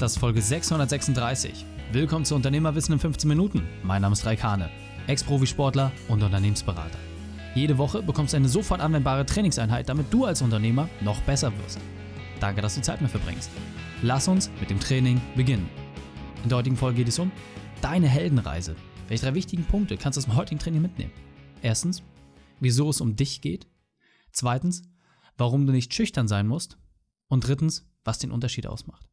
Das ist Folge 636. Willkommen zu Unternehmerwissen in 15 Minuten. Mein Name ist Raikane, Ex-Profisportler und Unternehmensberater. Jede Woche bekommst du eine sofort anwendbare Trainingseinheit, damit du als Unternehmer noch besser wirst. Danke, dass du Zeit mit verbringst. Lass uns mit dem Training beginnen. In der heutigen Folge geht es um deine Heldenreise. Welche drei wichtigen Punkte kannst du aus dem heutigen Training mitnehmen? Erstens, wieso es um dich geht. Zweitens, warum du nicht schüchtern sein musst. Und drittens, was den Unterschied ausmacht.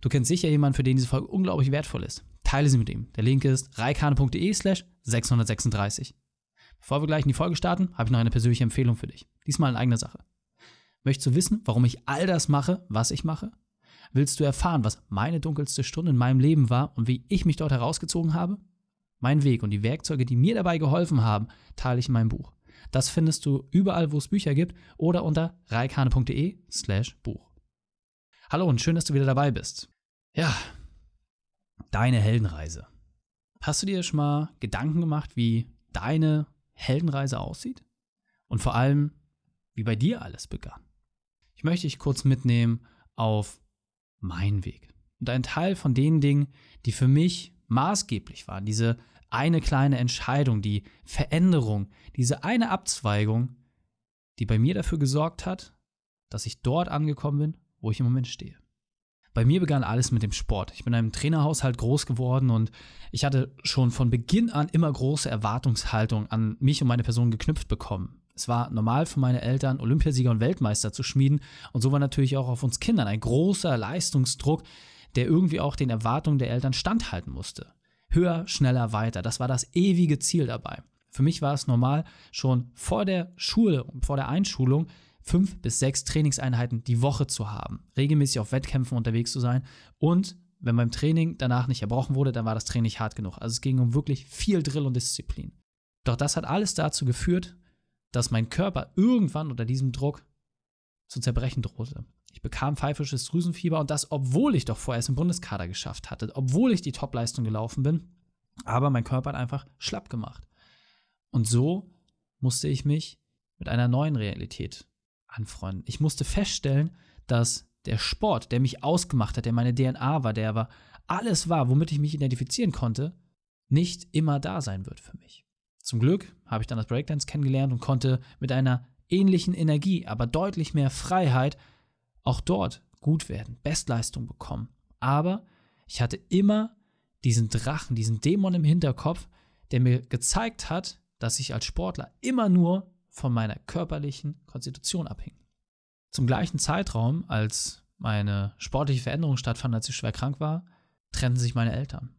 Du kennst sicher jemanden, für den diese Folge unglaublich wertvoll ist. Teile sie mit ihm. Der Link ist reikane.de slash 636. Bevor wir gleich in die Folge starten, habe ich noch eine persönliche Empfehlung für dich. Diesmal in eigener Sache. Möchtest du wissen, warum ich all das mache, was ich mache? Willst du erfahren, was meine dunkelste Stunde in meinem Leben war und wie ich mich dort herausgezogen habe? Mein Weg und die Werkzeuge, die mir dabei geholfen haben, teile ich in meinem Buch. Das findest du überall, wo es Bücher gibt oder unter reikane.de slash Buch. Hallo und schön, dass du wieder dabei bist. Ja, deine Heldenreise. Hast du dir schon mal Gedanken gemacht, wie deine Heldenreise aussieht? Und vor allem, wie bei dir alles begann? Ich möchte dich kurz mitnehmen auf meinen Weg. Und ein Teil von den Dingen, die für mich maßgeblich waren, diese eine kleine Entscheidung, die Veränderung, diese eine Abzweigung, die bei mir dafür gesorgt hat, dass ich dort angekommen bin, wo ich im Moment stehe. Bei mir begann alles mit dem Sport. Ich bin in einem Trainerhaushalt groß geworden und ich hatte schon von Beginn an immer große Erwartungshaltung an mich und meine Person geknüpft bekommen. Es war normal für meine Eltern, Olympiasieger und Weltmeister zu schmieden und so war natürlich auch auf uns Kindern ein großer Leistungsdruck, der irgendwie auch den Erwartungen der Eltern standhalten musste. Höher, schneller, weiter, das war das ewige Ziel dabei. Für mich war es normal, schon vor der Schule, vor der Einschulung, fünf bis sechs Trainingseinheiten die Woche zu haben, regelmäßig auf Wettkämpfen unterwegs zu sein und wenn beim Training danach nicht erbrochen wurde, dann war das Training hart genug. Also es ging um wirklich viel Drill und Disziplin. Doch das hat alles dazu geführt, dass mein Körper irgendwann unter diesem Druck zu zerbrechen drohte. Ich bekam pfeifisches Drüsenfieber und das, obwohl ich doch vorher es im Bundeskader geschafft hatte, obwohl ich die Topleistung gelaufen bin, aber mein Körper hat einfach schlapp gemacht. Und so musste ich mich mit einer neuen Realität anfreunden. Ich musste feststellen, dass der Sport, der mich ausgemacht hat, der meine DNA war, der war alles war, womit ich mich identifizieren konnte, nicht immer da sein wird für mich. Zum Glück habe ich dann das Breakdance kennengelernt und konnte mit einer ähnlichen Energie, aber deutlich mehr Freiheit auch dort gut werden, Bestleistung bekommen. Aber ich hatte immer diesen Drachen, diesen Dämon im Hinterkopf, der mir gezeigt hat, dass ich als Sportler immer nur von meiner körperlichen Konstitution abhing. Zum gleichen Zeitraum, als meine sportliche Veränderung stattfand, als ich schwer krank war, trennten sich meine Eltern.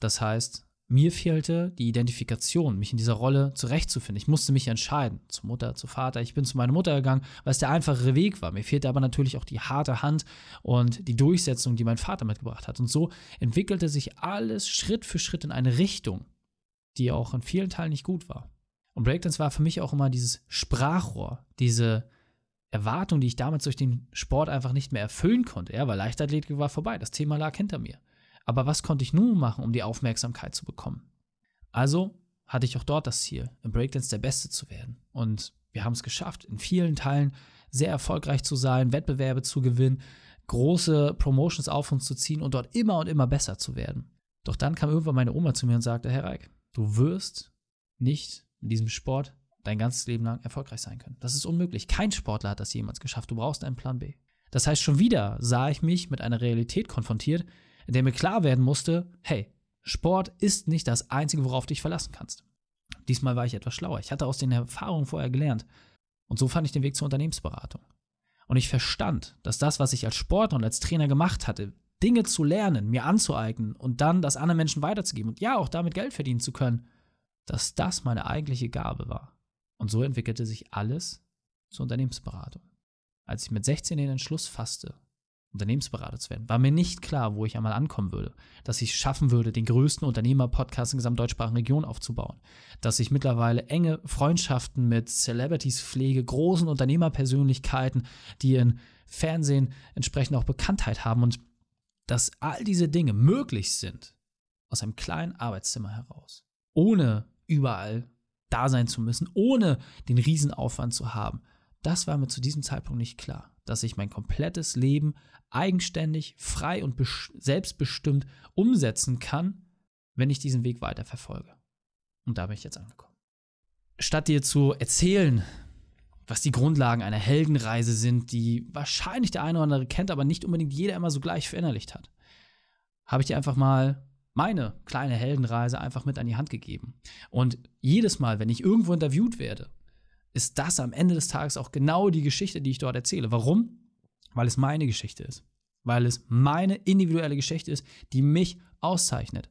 Das heißt, mir fehlte die Identifikation, mich in dieser Rolle zurechtzufinden. Ich musste mich entscheiden, zur Mutter, zu Vater. Ich bin zu meiner Mutter gegangen, weil es der einfachere Weg war. Mir fehlte aber natürlich auch die harte Hand und die Durchsetzung, die mein Vater mitgebracht hat. Und so entwickelte sich alles Schritt für Schritt in eine Richtung, die auch in vielen Teilen nicht gut war. Und Breakdance war für mich auch immer dieses Sprachrohr, diese Erwartung, die ich damals durch den Sport einfach nicht mehr erfüllen konnte. Ja, weil Leichtathletik war vorbei, das Thema lag hinter mir. Aber was konnte ich nun machen, um die Aufmerksamkeit zu bekommen? Also hatte ich auch dort das Ziel, im Breakdance der Beste zu werden. Und wir haben es geschafft, in vielen Teilen sehr erfolgreich zu sein, Wettbewerbe zu gewinnen, große Promotions auf uns zu ziehen und dort immer und immer besser zu werden. Doch dann kam irgendwann meine Oma zu mir und sagte, Herr Reik, du wirst nicht in diesem Sport dein ganzes Leben lang erfolgreich sein können. Das ist unmöglich. Kein Sportler hat das jemals geschafft. Du brauchst einen Plan B. Das heißt, schon wieder sah ich mich mit einer Realität konfrontiert, in der mir klar werden musste, hey, Sport ist nicht das Einzige, worauf du dich verlassen kannst. Diesmal war ich etwas schlauer. Ich hatte aus den Erfahrungen vorher gelernt. Und so fand ich den Weg zur Unternehmensberatung. Und ich verstand, dass das, was ich als Sportler und als Trainer gemacht hatte, Dinge zu lernen, mir anzueignen und dann das anderen Menschen weiterzugeben und ja, auch damit Geld verdienen zu können, dass das meine eigentliche Gabe war. Und so entwickelte sich alles zur Unternehmensberatung. Als ich mit 16 den Entschluss fasste, Unternehmensberater zu werden, war mir nicht klar, wo ich einmal ankommen würde. Dass ich schaffen würde, den größten Unternehmer-Podcast in der gesamtdeutschsprachigen Region aufzubauen. Dass ich mittlerweile enge Freundschaften mit Celebrities pflege, großen Unternehmerpersönlichkeiten, die in Fernsehen entsprechend auch Bekanntheit haben und dass all diese Dinge möglich sind aus einem kleinen Arbeitszimmer heraus. Ohne überall da sein zu müssen, ohne den Riesenaufwand zu haben. Das war mir zu diesem Zeitpunkt nicht klar. dass ich mein komplettes Leben eigenständig, frei und selbstbestimmt umsetzen kann, wenn ich diesen Weg weiter verfolge. Und da bin ich jetzt angekommen. Statt dir zu erzählen, was die Grundlagen einer Heldenreise sind, die wahrscheinlich der eine oder andere kennt, aber nicht unbedingt jeder immer so gleich verinnerlicht hat, habe ich dir einfach mal meine kleine Heldenreise einfach mit an die Hand gegeben. Und jedes Mal, wenn ich irgendwo interviewt werde, ist das am Ende des Tages auch genau die Geschichte, die ich dort erzähle. Warum? Weil es meine Geschichte ist. Weil es meine individuelle Geschichte ist, die mich auszeichnet.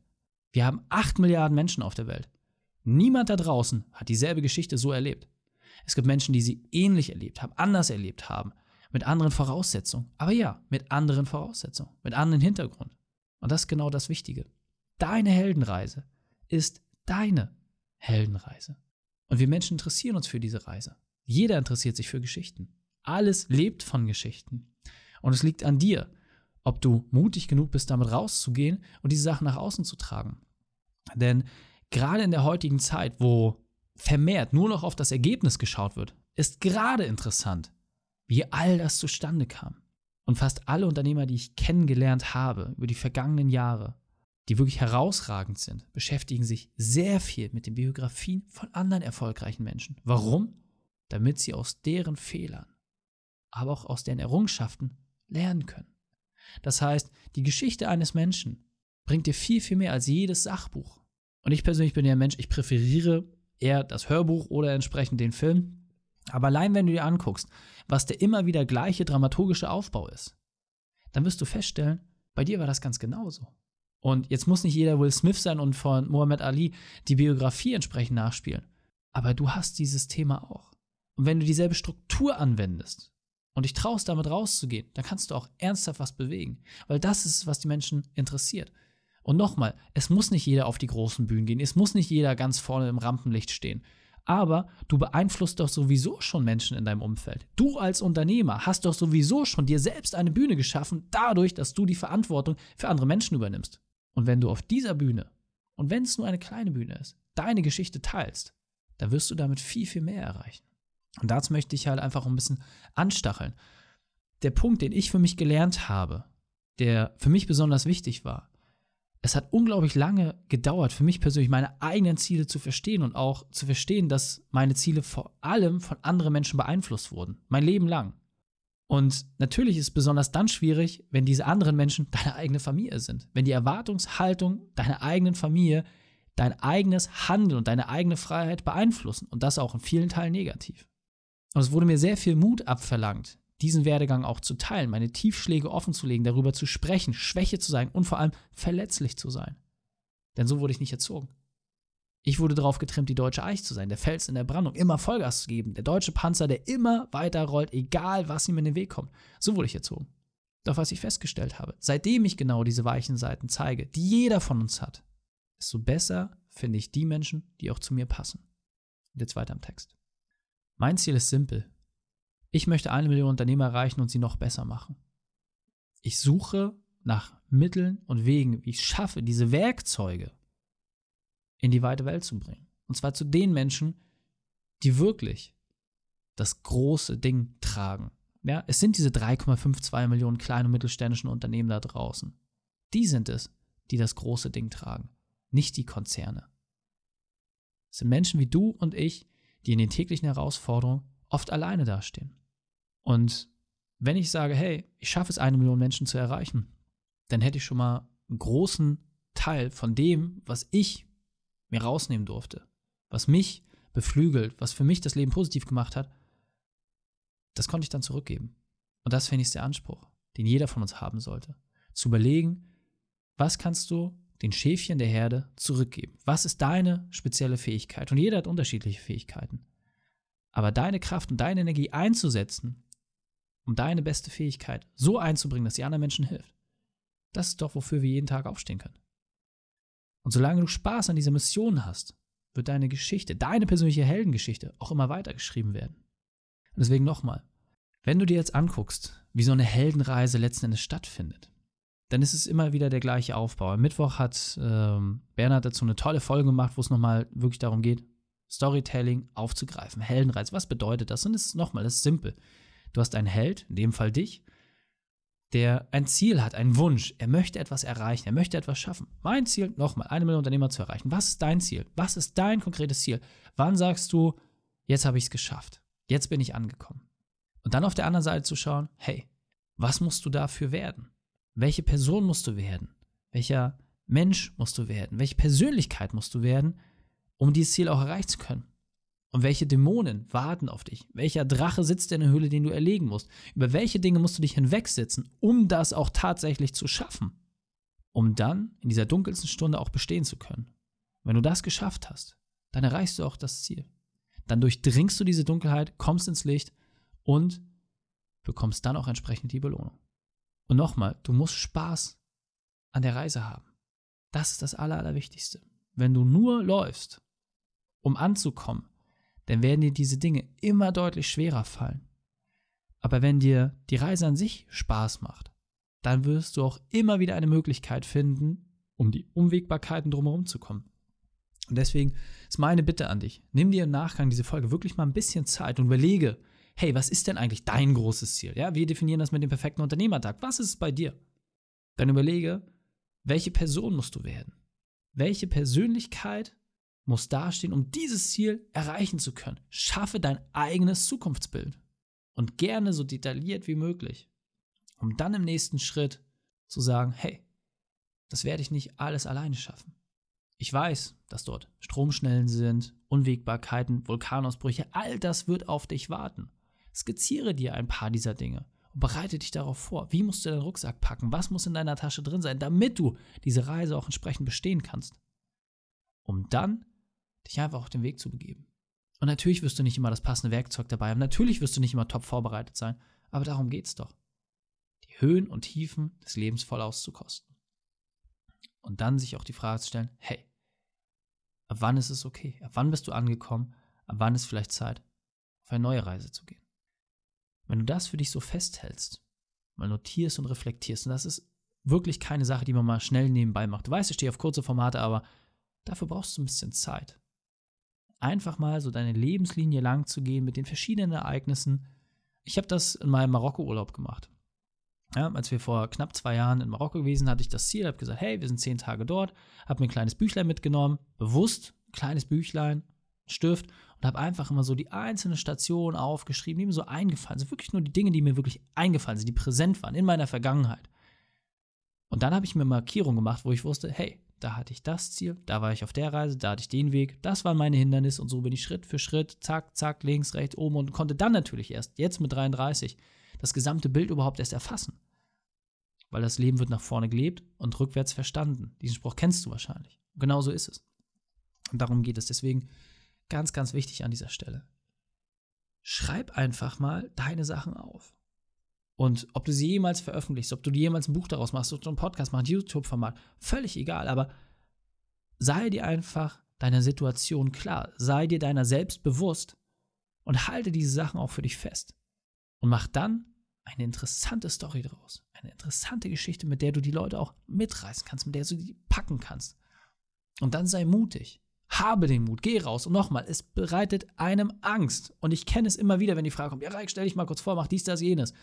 Wir haben acht Milliarden Menschen auf der Welt. Niemand da draußen hat dieselbe Geschichte so erlebt. Es gibt Menschen, die sie ähnlich erlebt haben, anders erlebt haben, mit anderen Voraussetzungen. Aber ja, mit anderen Voraussetzungen, mit anderen Hintergrund. Und das ist genau das Wichtige. Deine Heldenreise ist deine Heldenreise. Und wir Menschen interessieren uns für diese Reise. Jeder interessiert sich für Geschichten. Alles lebt von Geschichten. Und es liegt an dir, ob du mutig genug bist, damit rauszugehen und diese Sachen nach außen zu tragen. Denn gerade in der heutigen Zeit, wo vermehrt nur noch auf das Ergebnis geschaut wird, ist gerade interessant, wie all das zustande kam. Und fast alle Unternehmer, die ich kennengelernt habe über die vergangenen Jahre, die wirklich herausragend sind, beschäftigen sich sehr viel mit den Biografien von anderen erfolgreichen Menschen. Warum? Damit sie aus deren Fehlern, aber auch aus deren Errungenschaften lernen können. Das heißt, die Geschichte eines Menschen bringt dir viel, viel mehr als jedes Sachbuch. Und ich persönlich bin ja ein Mensch, ich präferiere eher das Hörbuch oder entsprechend den Film. Aber allein wenn du dir anguckst, was der immer wieder gleiche dramaturgische Aufbau ist, dann wirst du feststellen, bei dir war das ganz genauso. Und jetzt muss nicht jeder Will Smith sein und von Muhammad Ali die Biografie entsprechend nachspielen. Aber du hast dieses Thema auch. Und wenn du dieselbe Struktur anwendest und dich traust, damit rauszugehen, dann kannst du auch ernsthaft was bewegen. Weil das ist, was die Menschen interessiert. Und nochmal, es muss nicht jeder auf die großen Bühnen gehen, es muss nicht jeder ganz vorne im Rampenlicht stehen. Aber du beeinflusst doch sowieso schon Menschen in deinem Umfeld. Du als Unternehmer hast doch sowieso schon dir selbst eine Bühne geschaffen, dadurch, dass du die Verantwortung für andere Menschen übernimmst. Und wenn du auf dieser Bühne, und wenn es nur eine kleine Bühne ist, deine Geschichte teilst, dann wirst du damit viel, viel mehr erreichen. Und dazu möchte ich halt einfach ein bisschen anstacheln. Der Punkt, den ich für mich gelernt habe, der für mich besonders wichtig war, es hat unglaublich lange gedauert, für mich persönlich meine eigenen Ziele zu verstehen und auch zu verstehen, dass meine Ziele vor allem von anderen Menschen beeinflusst wurden. Mein Leben lang. Und natürlich ist es besonders dann schwierig, wenn diese anderen Menschen deine eigene Familie sind. Wenn die Erwartungshaltung deiner eigenen Familie dein eigenes Handeln und deine eigene Freiheit beeinflussen. Und das auch in vielen Teilen negativ. Und es wurde mir sehr viel Mut abverlangt, diesen Werdegang auch zu teilen, meine Tiefschläge offen zu legen, darüber zu sprechen, Schwäche zu sein und vor allem verletzlich zu sein. Denn so wurde ich nicht erzogen. Ich wurde darauf getrimmt, die deutsche Eich zu sein, der Fels in der Brandung, immer Vollgas zu geben, der deutsche Panzer, der immer weiter rollt, egal was ihm in den Weg kommt. So wurde ich erzogen. Doch was ich festgestellt habe, seitdem ich genau diese weichen Seiten zeige, die jeder von uns hat, desto besser finde ich die Menschen, die auch zu mir passen. Und jetzt weiter im Text. Mein Ziel ist simpel. Ich möchte eine Million Unternehmer erreichen und sie noch besser machen. Ich suche nach Mitteln und Wegen, wie ich schaffe, diese Werkzeuge in die weite Welt zu bringen. Und zwar zu den Menschen, die wirklich das große Ding tragen. Ja, es sind diese 3,52 Millionen kleinen und mittelständischen Unternehmen da draußen. Die sind es, die das große Ding tragen, nicht die Konzerne. Es sind Menschen wie du und ich, die in den täglichen Herausforderungen oft alleine dastehen. Und wenn ich sage, hey, ich schaffe es, eine Million Menschen zu erreichen, dann hätte ich schon mal einen großen Teil von dem, was ich mir rausnehmen durfte, was mich beflügelt, was für mich das Leben positiv gemacht hat, das konnte ich dann zurückgeben. Und das finde ich der Anspruch, den jeder von uns haben sollte. Zu überlegen, was kannst du den Schäfchen der Herde zurückgeben? Was ist deine spezielle Fähigkeit? Und jeder hat unterschiedliche Fähigkeiten. Aber deine Kraft und deine Energie einzusetzen, um deine beste Fähigkeit so einzubringen, dass sie anderen Menschen hilft, das ist doch, wofür wir jeden Tag aufstehen können. Und solange du Spaß an dieser Mission hast, wird deine Geschichte, deine persönliche Heldengeschichte auch immer weitergeschrieben werden. Und deswegen nochmal, wenn du dir jetzt anguckst, wie so eine Heldenreise letzten Endes stattfindet, dann ist es immer wieder der gleiche Aufbau. Am Mittwoch hat ähm, Bernhard dazu eine tolle Folge gemacht, wo es nochmal wirklich darum geht, Storytelling aufzugreifen, Heldenreise. Was bedeutet das? Und es ist nochmal, das ist simpel. Du hast einen Held, in dem Fall dich, der ein Ziel hat, einen Wunsch. Er möchte etwas erreichen, er möchte etwas schaffen. Mein Ziel, nochmal, eine Million Unternehmer zu erreichen. Was ist dein Ziel? Was ist dein konkretes Ziel? Wann sagst du, jetzt habe ich es geschafft? Jetzt bin ich angekommen. Und dann auf der anderen Seite zu schauen, hey, was musst du dafür werden? Welche Person musst du werden? Welcher Mensch musst du werden? Welche Persönlichkeit musst du werden, um dieses Ziel auch erreichen zu können? Und welche Dämonen warten auf dich? Welcher Drache sitzt in der Höhle, den du erlegen musst? Über welche Dinge musst du dich hinwegsetzen, um das auch tatsächlich zu schaffen? Um dann in dieser dunkelsten Stunde auch bestehen zu können. Wenn du das geschafft hast, dann erreichst du auch das Ziel. Dann durchdringst du diese Dunkelheit, kommst ins Licht und bekommst dann auch entsprechend die Belohnung. Und nochmal, du musst Spaß an der Reise haben. Das ist das Aller, Allerwichtigste. Wenn du nur läufst, um anzukommen, dann werden dir diese Dinge immer deutlich schwerer fallen. Aber wenn dir die Reise an sich Spaß macht, dann wirst du auch immer wieder eine Möglichkeit finden, um die Unwägbarkeiten drumherum zu kommen. Und deswegen ist meine Bitte an dich, nimm dir im Nachgang diese Folge wirklich mal ein bisschen Zeit und überlege, hey, was ist denn eigentlich dein großes Ziel? Ja, wir definieren das mit dem perfekten Unternehmertag. Was ist es bei dir? Dann überlege, welche Person musst du werden? Welche Persönlichkeit muss dastehen, um dieses Ziel erreichen zu können? Schaffe dein eigenes Zukunftsbild und gerne so detailliert wie möglich, um dann im nächsten Schritt zu sagen, hey, das werde ich nicht alles alleine schaffen. Ich weiß, dass dort Stromschnellen sind, Unwägbarkeiten, Vulkanausbrüche, all das wird auf dich warten. Skizziere dir ein paar dieser Dinge und bereite dich darauf vor. Wie musst du deinen Rucksack packen? Was muss in deiner Tasche drin sein, damit du diese Reise auch entsprechend bestehen kannst? Um dann dich einfach auf den Weg zu begeben. Und natürlich wirst du nicht immer das passende Werkzeug dabei haben. Natürlich wirst du nicht immer top vorbereitet sein. Aber darum geht es doch. Die Höhen und Tiefen des Lebens voll auszukosten. Und dann sich auch die Frage zu stellen, hey, ab wann ist es okay? Ab wann bist du angekommen? Ab wann ist vielleicht Zeit, auf eine neue Reise zu gehen? Wenn du das für dich so festhältst, mal notierst und reflektierst, und das ist wirklich keine Sache, die man mal schnell nebenbei macht. Du weißt, ich stehe auf kurze Formate, aber dafür brauchst du ein bisschen Zeit. Einfach mal so deine Lebenslinie lang zu gehen mit den verschiedenen Ereignissen. Ich habe das in meinem Marokko-Urlaub gemacht. Ja, als wir vor knapp zwei Jahren in Marokko gewesen, hatte ich das Ziel, habe gesagt, hey, wir sind zehn Tage dort, habe mir ein kleines Büchlein mitgenommen, bewusst ein kleines Büchlein, Stift und habe einfach immer so die einzelnen Stationen aufgeschrieben, die mir so eingefallen sind. Wirklich nur die Dinge, die mir wirklich eingefallen sind, die präsent waren in meiner Vergangenheit. Und dann habe ich mir Markierungen gemacht, wo ich wusste, hey, da hatte ich das Ziel, da war ich auf der Reise, da hatte ich den Weg, das waren meine Hindernisse und so bin ich Schritt für Schritt, zack, zack, links, rechts, oben und konnte dann natürlich erst, jetzt mit 33, das gesamte Bild überhaupt erst erfassen. Weil das Leben wird nach vorne gelebt und rückwärts verstanden. Diesen Spruch kennst du wahrscheinlich. Genau so ist es. Und darum geht es. Deswegen Ganz, ganz wichtig an dieser Stelle. Schreib einfach mal deine Sachen auf. Und ob du sie jemals veröffentlichst, ob du dir jemals ein Buch daraus machst, ob du einen Podcast machst, YouTube-Format, völlig egal. Aber sei dir einfach deiner Situation klar. Sei dir deiner selbst bewusst und halte diese Sachen auch für dich fest. Und mach dann eine interessante Story daraus. Eine interessante Geschichte, mit der du die Leute auch mitreißen kannst, mit der du die packen kannst. Und dann sei mutig. Habe den Mut, geh raus. Und nochmal, es bereitet einem Angst. Und ich kenne es immer wieder, wenn die Frage kommt, ja, Reik, stell dich mal kurz vor, mach dies, das, jenes.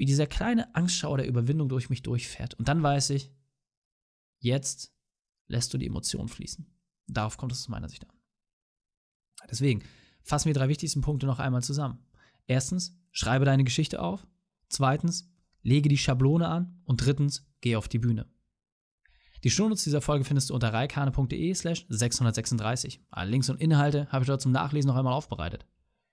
Wie dieser kleine Angstschauer der Überwindung durch mich durchfährt. Und dann weiß ich, jetzt lässt du die Emotionen fließen. Darauf kommt es aus meiner Sicht an. Deswegen fassen wir drei wichtigsten Punkte noch einmal zusammen. Erstens, schreibe deine Geschichte auf. Zweitens, lege die Schablone an. Und drittens, geh auf die Bühne. Die Shownotes dieser Folge findest du unter reikane.de slash 636. Alle Links und Inhalte habe ich dort zum Nachlesen noch einmal aufbereitet.